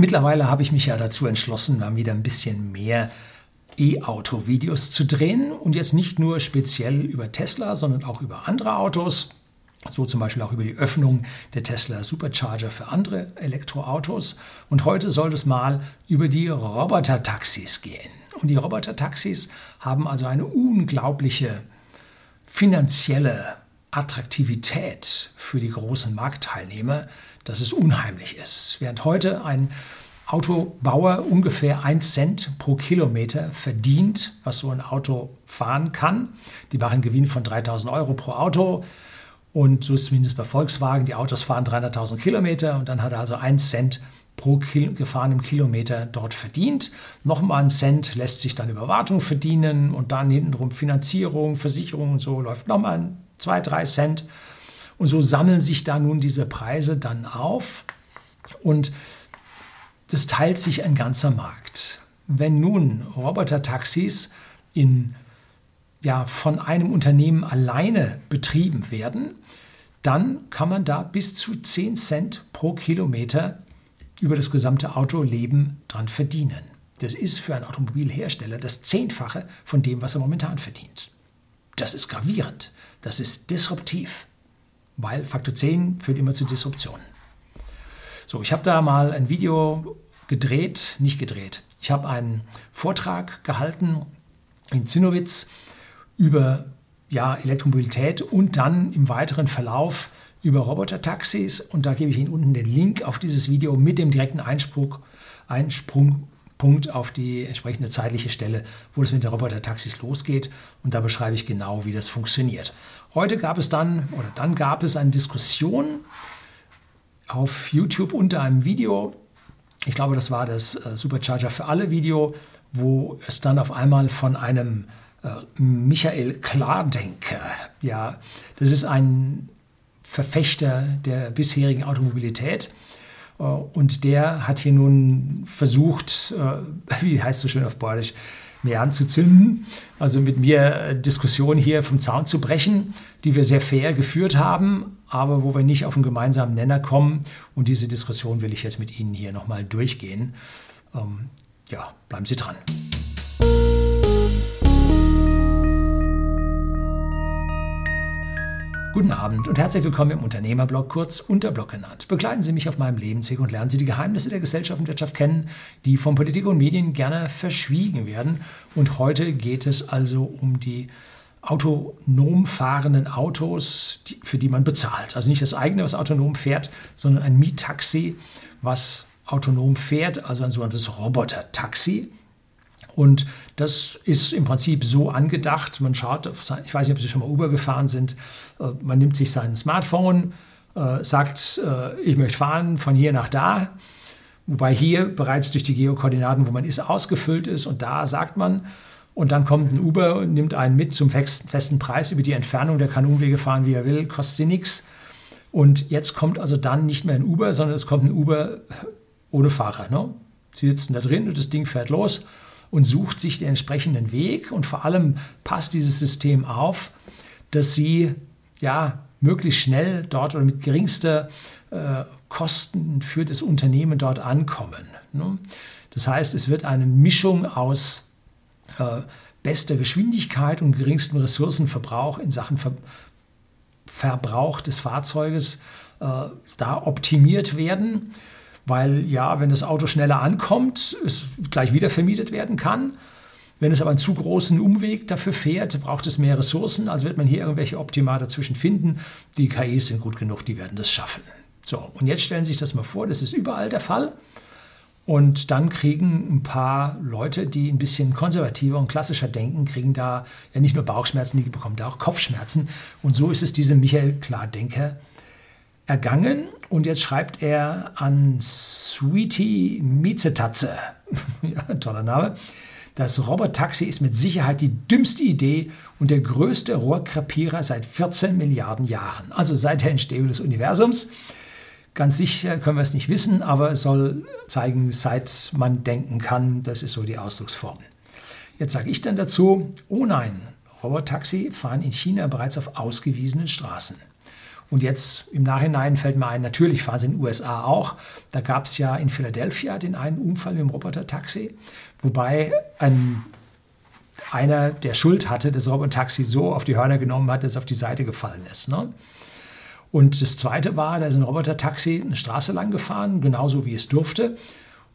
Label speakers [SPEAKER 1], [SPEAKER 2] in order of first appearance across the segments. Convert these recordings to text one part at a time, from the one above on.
[SPEAKER 1] mittlerweile habe ich mich ja dazu entschlossen, mal wieder ein bisschen mehr E-Auto-Videos zu drehen und jetzt nicht nur speziell über Tesla, sondern auch über andere Autos. So zum Beispiel auch über die Öffnung der Tesla Supercharger für andere Elektroautos. Und heute soll es mal über die Roboter-Taxis gehen. Und die Roboter-Taxis haben also eine unglaubliche finanzielle Attraktivität für die großen Marktteilnehmer, dass es unheimlich ist. Während heute ein Autobauer ungefähr 1 Cent pro Kilometer verdient, was so ein Auto fahren kann. Die machen einen Gewinn von 3000 Euro pro Auto. Und so ist zumindest bei Volkswagen. Die Autos fahren 300.000 Kilometer und dann hat er also 1 Cent pro Kil gefahrenem Kilometer dort verdient. Nochmal ein Cent lässt sich dann über Wartung verdienen und dann hintenrum Finanzierung, Versicherung und so läuft nochmal 2, 3 Cent. Und so sammeln sich da nun diese Preise dann auf und das teilt sich ein ganzer Markt. Wenn nun Roboter-Taxis in, ja, von einem Unternehmen alleine betrieben werden, dann kann man da bis zu 10 Cent pro Kilometer über das gesamte Autoleben dran verdienen. Das ist für einen Automobilhersteller das Zehnfache von dem, was er momentan verdient. Das ist gravierend, das ist disruptiv, weil Faktor 10 führt immer zu Disruptionen. So, ich habe da mal ein Video gedreht, nicht gedreht. Ich habe einen Vortrag gehalten in Zinnowitz über ja, Elektromobilität und dann im weiteren Verlauf über Roboter-Taxis. Und da gebe ich Ihnen unten den Link auf dieses Video mit dem direkten Einspruch, Einsprungpunkt auf die entsprechende zeitliche Stelle, wo es mit den Roboter-Taxis losgeht. Und da beschreibe ich genau, wie das funktioniert. Heute gab es dann, oder dann gab es eine Diskussion auf YouTube unter einem Video. Ich glaube, das war das äh, Supercharger für alle Video, wo es dann auf einmal von einem äh, Michael Klardenker, ja, das ist ein Verfechter der bisherigen Automobilität. Äh, und der hat hier nun versucht, äh, wie heißt so schön auf Bordisch, mir anzuzünden, also mit mir Diskussionen hier vom Zaun zu brechen, die wir sehr fair geführt haben, aber wo wir nicht auf einen gemeinsamen Nenner kommen. Und diese Diskussion will ich jetzt mit Ihnen hier nochmal durchgehen. Ähm, ja, bleiben Sie dran. Guten Abend und herzlich willkommen im Unternehmerblog, kurz Unterblog genannt. Begleiten Sie mich auf meinem Lebensweg und lernen Sie die Geheimnisse der Gesellschaft und Wirtschaft kennen, die von Politik und Medien gerne verschwiegen werden. Und heute geht es also um die autonom fahrenden Autos, für die man bezahlt. Also nicht das eigene, was autonom fährt, sondern ein Mietaxi, was autonom fährt, also ein sogenanntes Roboter-Taxi. Und das ist im Prinzip so angedacht. Man schaut, ich weiß nicht, ob Sie schon mal Uber gefahren sind. Äh, man nimmt sich sein Smartphone, äh, sagt, äh, ich möchte fahren von hier nach da. Wobei hier bereits durch die Geokoordinaten, wo man ist, ausgefüllt ist. Und da sagt man, und dann kommt ein Uber und nimmt einen mit zum festen Preis über die Entfernung. Der kann Umwege fahren, wie er will, kostet sie nichts. Und jetzt kommt also dann nicht mehr ein Uber, sondern es kommt ein Uber ohne Fahrer. Ne? Sie sitzen da drin und das Ding fährt los und sucht sich den entsprechenden Weg. Und vor allem passt dieses System auf, dass sie ja möglichst schnell dort oder mit geringster äh, Kosten für das Unternehmen dort ankommen. Ne? Das heißt, es wird eine Mischung aus äh, bester Geschwindigkeit und geringstem Ressourcenverbrauch in Sachen Ver Verbrauch des Fahrzeuges äh, da optimiert werden weil ja, wenn das Auto schneller ankommt, es gleich wieder vermietet werden kann. Wenn es aber einen zu großen Umweg dafür fährt, braucht es mehr Ressourcen. Also wird man hier irgendwelche Optima dazwischen finden. Die KIs sind gut genug, die werden das schaffen. So, und jetzt stellen Sie sich das mal vor, das ist überall der Fall. Und dann kriegen ein paar Leute, die ein bisschen konservativer und klassischer denken, kriegen da ja nicht nur Bauchschmerzen, die bekommen da auch Kopfschmerzen. Und so ist es diesem Michael Klardenker ergangen und jetzt schreibt er an Sweetie Miezetatze, ja, toller Name, das Robotaxi ist mit Sicherheit die dümmste Idee und der größte Rohrkrepierer seit 14 Milliarden Jahren, also seit der Entstehung des Universums. Ganz sicher können wir es nicht wissen, aber es soll zeigen, seit man denken kann, das ist so die Ausdrucksform. Jetzt sage ich dann dazu, oh nein, Robotaxi fahren in China bereits auf ausgewiesenen Straßen. Und jetzt im Nachhinein fällt mir ein, natürlich fahren sie in den USA auch. Da gab es ja in Philadelphia den einen Unfall mit dem Roboter-Taxi, wobei ein, einer, der Schuld hatte, das Roboter-Taxi so auf die Hörner genommen hat, dass es auf die Seite gefallen ist. Ne? Und das Zweite war, da ist ein Roboter-Taxi eine Straße lang gefahren, genauso wie es durfte.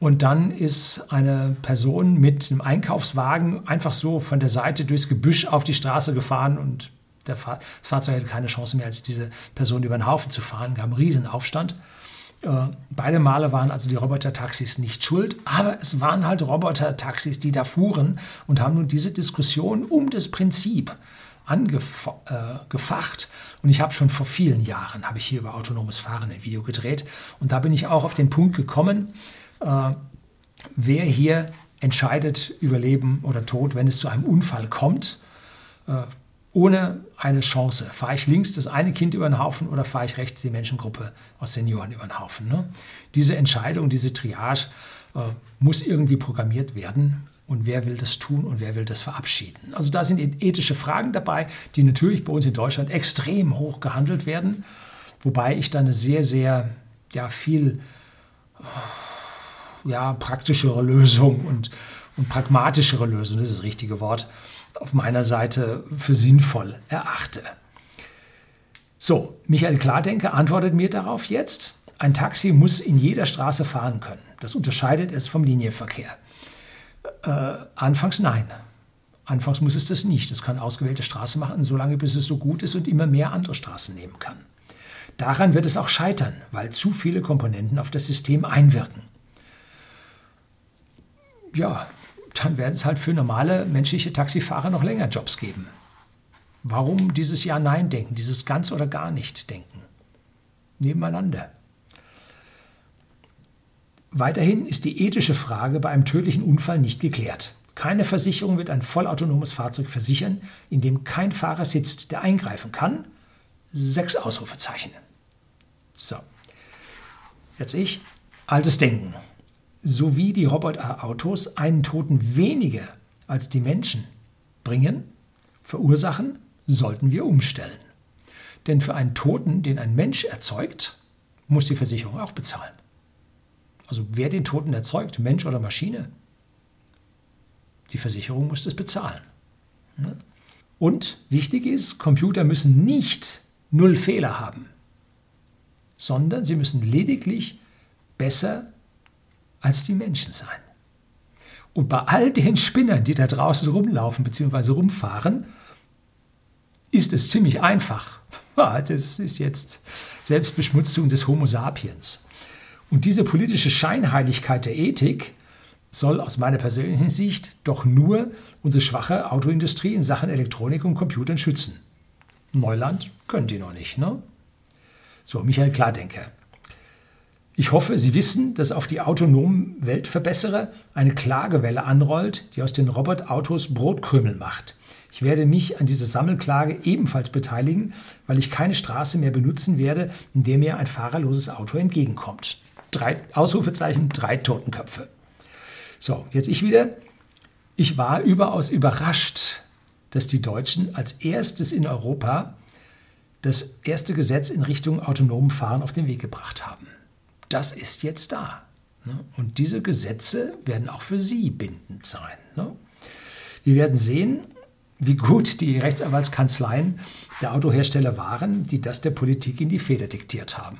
[SPEAKER 1] Und dann ist eine Person mit einem Einkaufswagen einfach so von der Seite durchs Gebüsch auf die Straße gefahren und der Fahr das Fahrzeug hatte keine Chance mehr, als diese Person über den Haufen zu fahren. gab einen riesen Aufstand. Äh, beide Male waren also die Roboter-Taxis nicht schuld, aber es waren halt Roboter-Taxis, die da fuhren und haben nun diese Diskussion um das Prinzip angefacht. Äh, und ich habe schon vor vielen Jahren, habe ich hier über autonomes Fahren ein Video gedreht. Und da bin ich auch auf den Punkt gekommen, äh, wer hier entscheidet über Leben oder Tod, wenn es zu einem Unfall kommt. Äh, ohne eine Chance. Fahre ich links das eine Kind über den Haufen oder fahre ich rechts die Menschengruppe aus Senioren über den Haufen? Ne? Diese Entscheidung, diese Triage äh, muss irgendwie programmiert werden. Und wer will das tun und wer will das verabschieden? Also da sind ethische Fragen dabei, die natürlich bei uns in Deutschland extrem hoch gehandelt werden. Wobei ich da eine sehr, sehr, ja, viel ja, praktischere Lösung und, und pragmatischere Lösung, das ist das richtige Wort, auf meiner Seite für sinnvoll erachte. So, Michael Klardenke antwortet mir darauf jetzt. Ein Taxi muss in jeder Straße fahren können. Das unterscheidet es vom Linienverkehr. Äh, anfangs nein. Anfangs muss es das nicht. Es kann ausgewählte Straßen machen, solange bis es so gut ist und immer mehr andere Straßen nehmen kann. Daran wird es auch scheitern, weil zu viele Komponenten auf das System einwirken. Ja, dann werden es halt für normale menschliche Taxifahrer noch länger Jobs geben. Warum dieses Ja-Nein-Denken, dieses ganz oder gar nicht Denken? Nebeneinander. Weiterhin ist die ethische Frage bei einem tödlichen Unfall nicht geklärt. Keine Versicherung wird ein vollautonomes Fahrzeug versichern, in dem kein Fahrer sitzt, der eingreifen kann. Sechs Ausrufezeichen. So. Jetzt ich. Altes Denken sowie die Roboterautos einen Toten weniger als die Menschen bringen, verursachen, sollten wir umstellen. Denn für einen Toten, den ein Mensch erzeugt, muss die Versicherung auch bezahlen. Also wer den Toten erzeugt, Mensch oder Maschine, die Versicherung muss das bezahlen. Und wichtig ist, Computer müssen nicht null Fehler haben, sondern sie müssen lediglich besser als die Menschen sein. Und bei all den Spinnern, die da draußen rumlaufen bzw. rumfahren, ist es ziemlich einfach. Das ist jetzt Selbstbeschmutzung des Homo sapiens. Und diese politische Scheinheiligkeit der Ethik soll aus meiner persönlichen Sicht doch nur unsere schwache Autoindustrie in Sachen Elektronik und Computern schützen. Neuland können die noch nicht, ne? So, Michael Klardenker. Ich hoffe, Sie wissen, dass auf die autonomen Weltverbesserer eine Klagewelle anrollt, die aus den Robotautos Brotkrümel macht. Ich werde mich an dieser Sammelklage ebenfalls beteiligen, weil ich keine Straße mehr benutzen werde, in der mir ein fahrerloses Auto entgegenkommt. Drei Ausrufezeichen, drei Totenköpfe. So, jetzt ich wieder. Ich war überaus überrascht, dass die Deutschen als erstes in Europa das erste Gesetz in Richtung autonomen Fahren auf den Weg gebracht haben das ist jetzt da. Ne? Und diese Gesetze werden auch für Sie bindend sein. Ne? Wir werden sehen, wie gut die Rechtsanwaltskanzleien der Autohersteller waren, die das der Politik in die Feder diktiert haben.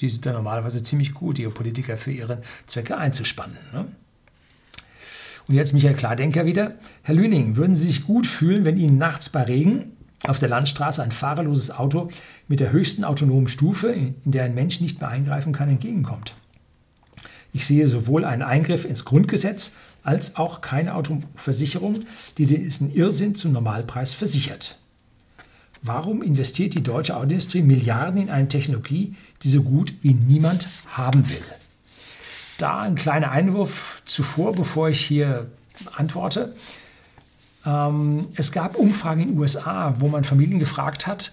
[SPEAKER 1] Die sind ja normalerweise ziemlich gut, ihre Politiker für ihre Zwecke einzuspannen. Ne? Und jetzt Michael Klardenker wieder. Herr Lüning, würden Sie sich gut fühlen, wenn Ihnen nachts bei Regen auf der Landstraße ein fahrerloses Auto mit der höchsten autonomen Stufe, in der ein Mensch nicht mehr eingreifen kann, entgegenkommt. Ich sehe sowohl einen Eingriff ins Grundgesetz als auch keine Autoversicherung, die diesen Irrsinn zum Normalpreis versichert. Warum investiert die deutsche Autoindustrie Milliarden in eine Technologie, die so gut wie niemand haben will? Da ein kleiner Einwurf zuvor, bevor ich hier antworte. Ähm, es gab Umfragen in den USA, wo man Familien gefragt hat,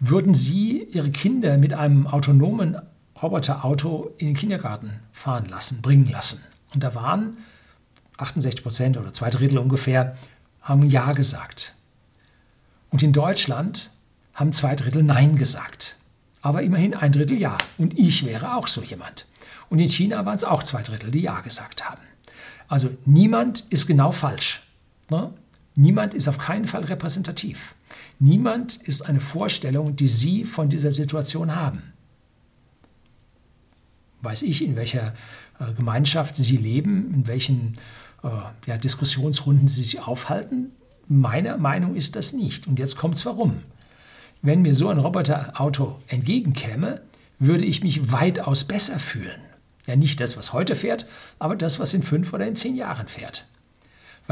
[SPEAKER 1] würden sie ihre Kinder mit einem autonomen Roboterauto in den Kindergarten fahren lassen, bringen lassen. Und da waren 68 Prozent oder zwei Drittel ungefähr, haben Ja gesagt. Und in Deutschland haben zwei Drittel Nein gesagt. Aber immerhin ein Drittel Ja. Und ich wäre auch so jemand. Und in China waren es auch zwei Drittel, die Ja gesagt haben. Also niemand ist genau falsch. Ne? Niemand ist auf keinen Fall repräsentativ. Niemand ist eine Vorstellung, die Sie von dieser Situation haben. Weiß ich, in welcher äh, Gemeinschaft Sie leben, in welchen äh, ja, Diskussionsrunden Sie sich aufhalten? Meiner Meinung ist das nicht. Und jetzt kommt es warum. Wenn mir so ein Roboterauto entgegenkäme, würde ich mich weitaus besser fühlen. Ja, nicht das, was heute fährt, aber das, was in fünf oder in zehn Jahren fährt.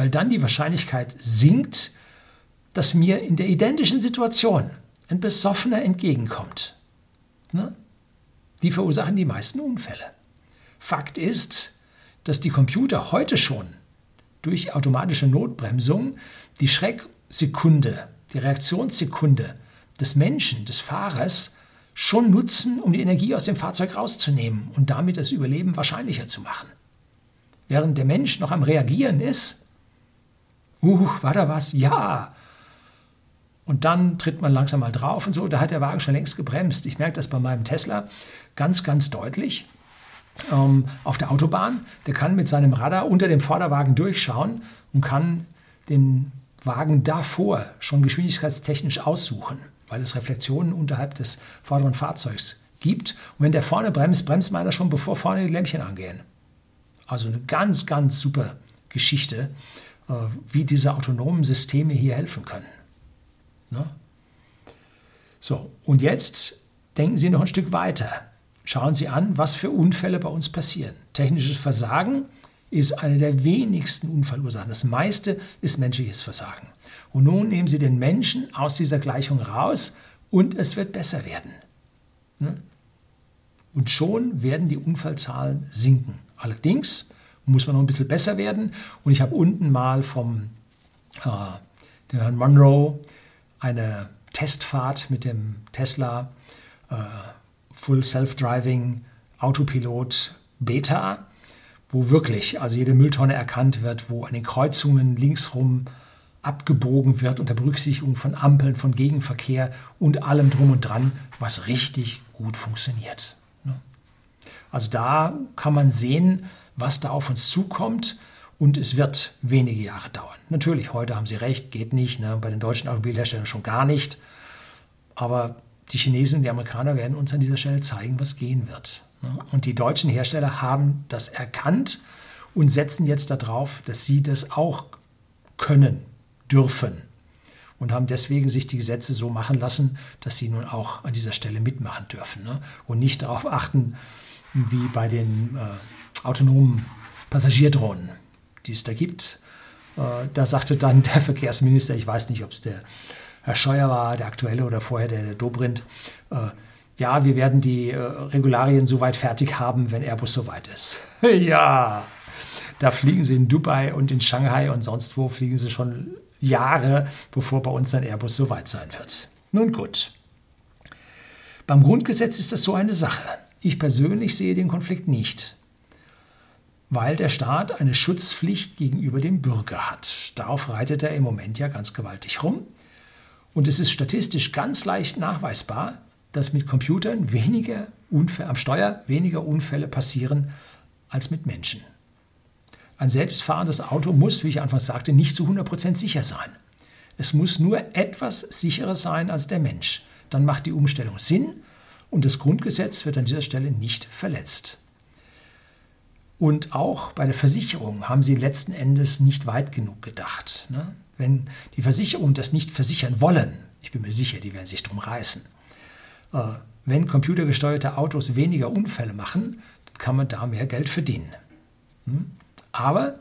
[SPEAKER 1] Weil dann die Wahrscheinlichkeit sinkt, dass mir in der identischen Situation ein Besoffener entgegenkommt. Ne? Die verursachen die meisten Unfälle. Fakt ist, dass die Computer heute schon durch automatische Notbremsung die Schrecksekunde, die Reaktionssekunde des Menschen, des Fahrers schon nutzen, um die Energie aus dem Fahrzeug rauszunehmen und damit das Überleben wahrscheinlicher zu machen. Während der Mensch noch am Reagieren ist, uh, war da was? Ja. Und dann tritt man langsam mal drauf und so, da hat der Wagen schon längst gebremst. Ich merke das bei meinem Tesla ganz, ganz deutlich ähm, auf der Autobahn. Der kann mit seinem Radar unter dem Vorderwagen durchschauen und kann den Wagen davor schon geschwindigkeitstechnisch aussuchen, weil es Reflexionen unterhalb des vorderen Fahrzeugs gibt. Und wenn der vorne bremst, bremst meiner schon, bevor vorne die Lämpchen angehen. Also eine ganz, ganz super Geschichte, wie diese autonomen Systeme hier helfen können. Ne? So, und jetzt denken Sie noch ein Stück weiter. Schauen Sie an, was für Unfälle bei uns passieren. Technisches Versagen ist eine der wenigsten Unfallursachen. Das meiste ist menschliches Versagen. Und nun nehmen Sie den Menschen aus dieser Gleichung raus und es wird besser werden. Ne? Und schon werden die Unfallzahlen sinken. Allerdings muss man noch ein bisschen besser werden. Und ich habe unten mal vom äh, Herrn Monroe eine Testfahrt mit dem Tesla äh, Full Self-Driving Autopilot Beta, wo wirklich also jede Mülltonne erkannt wird, wo an den Kreuzungen linksrum abgebogen wird unter Berücksichtigung von Ampeln, von Gegenverkehr und allem drum und dran, was richtig gut funktioniert. Ne? Also da kann man sehen, was da auf uns zukommt und es wird wenige Jahre dauern. Natürlich, heute haben Sie recht, geht nicht, ne? bei den deutschen Automobilherstellern schon gar nicht. Aber die Chinesen und die Amerikaner werden uns an dieser Stelle zeigen, was gehen wird. Und die deutschen Hersteller haben das erkannt und setzen jetzt darauf, dass sie das auch können, dürfen. Und haben deswegen sich die Gesetze so machen lassen, dass sie nun auch an dieser Stelle mitmachen dürfen. Ne? Und nicht darauf achten, wie bei den äh, autonomen Passagierdrohnen, die es da gibt. Äh, da sagte dann der Verkehrsminister, ich weiß nicht, ob es der Herr Scheuer war der aktuelle oder vorher der, Dobrindt. Äh, ja, wir werden die äh, Regularien soweit fertig haben, wenn Airbus soweit ist. ja, da fliegen sie in Dubai und in Shanghai und sonst wo fliegen sie schon Jahre, bevor bei uns ein Airbus soweit sein wird. Nun gut. Beim Grundgesetz ist das so eine Sache. Ich persönlich sehe den Konflikt nicht, weil der Staat eine Schutzpflicht gegenüber dem Bürger hat. Darauf reitet er im Moment ja ganz gewaltig rum. Und es ist statistisch ganz leicht nachweisbar, dass mit Computern weniger Unfälle, am Steuer weniger Unfälle passieren als mit Menschen. Ein selbstfahrendes Auto muss, wie ich anfangs sagte, nicht zu 100% sicher sein. Es muss nur etwas sicherer sein als der Mensch. Dann macht die Umstellung Sinn und das Grundgesetz wird an dieser Stelle nicht verletzt. Und auch bei der Versicherung haben sie letzten Endes nicht weit genug gedacht. Ne? wenn die Versicherungen das nicht versichern wollen, ich bin mir sicher, die werden sich drum reißen, äh, wenn computergesteuerte Autos weniger Unfälle machen, kann man da mehr Geld verdienen. Hm? Aber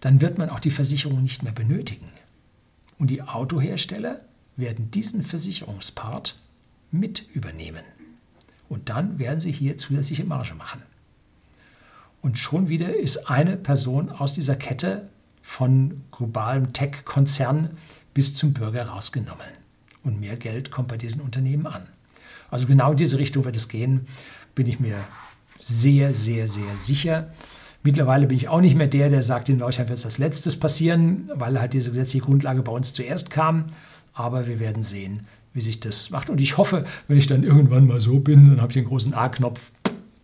[SPEAKER 1] dann wird man auch die Versicherung nicht mehr benötigen. Und die Autohersteller werden diesen Versicherungspart mit übernehmen. Und dann werden sie hier zusätzliche Marge machen. Und schon wieder ist eine Person aus dieser Kette von globalem Tech-Konzern bis zum Bürger rausgenommen. Und mehr Geld kommt bei diesen Unternehmen an. Also genau in diese Richtung wird es gehen, bin ich mir sehr, sehr, sehr sicher. Mittlerweile bin ich auch nicht mehr der, der sagt, in Deutschland wird es als letztes passieren, weil halt diese gesetzliche Grundlage bei uns zuerst kam. Aber wir werden sehen, wie sich das macht. Und ich hoffe, wenn ich dann irgendwann mal so bin, dann habe ich den großen A-Knopf,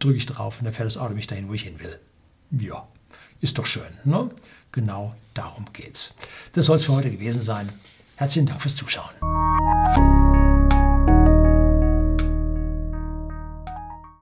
[SPEAKER 1] drücke ich drauf und dann fährt das Auto mich dahin, wo ich hin will. Ja, ist doch schön. Ne? Genau darum geht's. Das soll es für heute gewesen sein. Herzlichen Dank fürs Zuschauen.